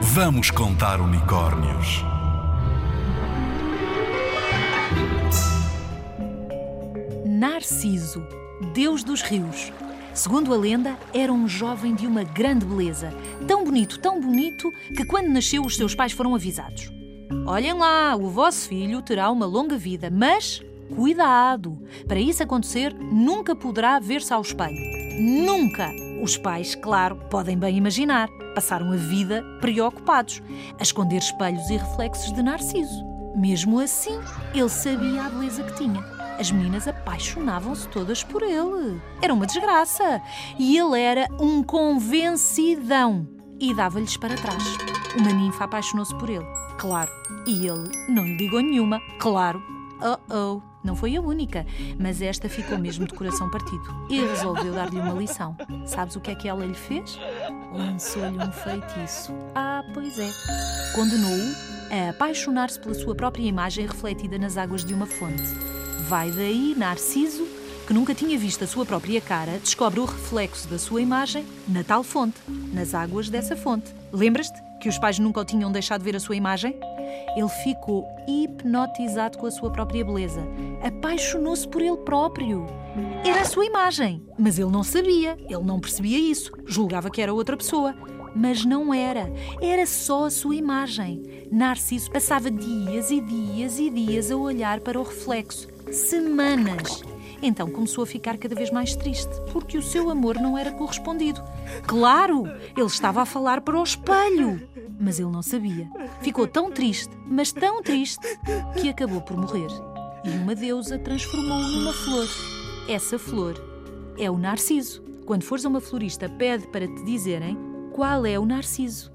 Vamos contar unicórnios. Narciso, deus dos rios. Segundo a lenda, era um jovem de uma grande beleza. Tão bonito, tão bonito, que quando nasceu os seus pais foram avisados. Olhem lá, o vosso filho terá uma longa vida, mas cuidado! Para isso acontecer, nunca poderá ver-se ao espelho. Nunca! Os pais, claro, podem bem imaginar, passaram a vida preocupados, a esconder espelhos e reflexos de Narciso. Mesmo assim, ele sabia a beleza que tinha. As meninas apaixonavam-se todas por ele. Era uma desgraça. E ele era um convencidão e dava-lhes para trás. Uma ninfa apaixonou-se por ele, claro. E ele não lhe ligou nenhuma, claro. Oh oh, não foi a única, mas esta ficou mesmo de coração partido e resolveu dar-lhe uma lição. Sabes o que é que ela lhe fez? Lançou-lhe um feitiço. Ah, pois é. Condenou-o a apaixonar-se pela sua própria imagem refletida nas águas de uma fonte. Vai daí Narciso, que nunca tinha visto a sua própria cara, descobre o reflexo da sua imagem na tal fonte, nas águas dessa fonte. Lembras-te que os pais nunca o tinham deixado ver a sua imagem? Ele ficou hipnotizado com a sua própria beleza. Apaixonou-se por ele próprio. Era a sua imagem, mas ele não sabia, ele não percebia isso, julgava que era outra pessoa. Mas não era, era só a sua imagem. Narciso passava dias e dias e dias a olhar para o reflexo, semanas. Então começou a ficar cada vez mais triste, porque o seu amor não era correspondido. Claro, ele estava a falar para o espelho, mas ele não sabia. Ficou tão triste, mas tão triste, que acabou por morrer. E uma deusa transformou-o numa flor. Essa flor é o narciso. Quando fores a uma florista, pede para te dizerem qual é o narciso.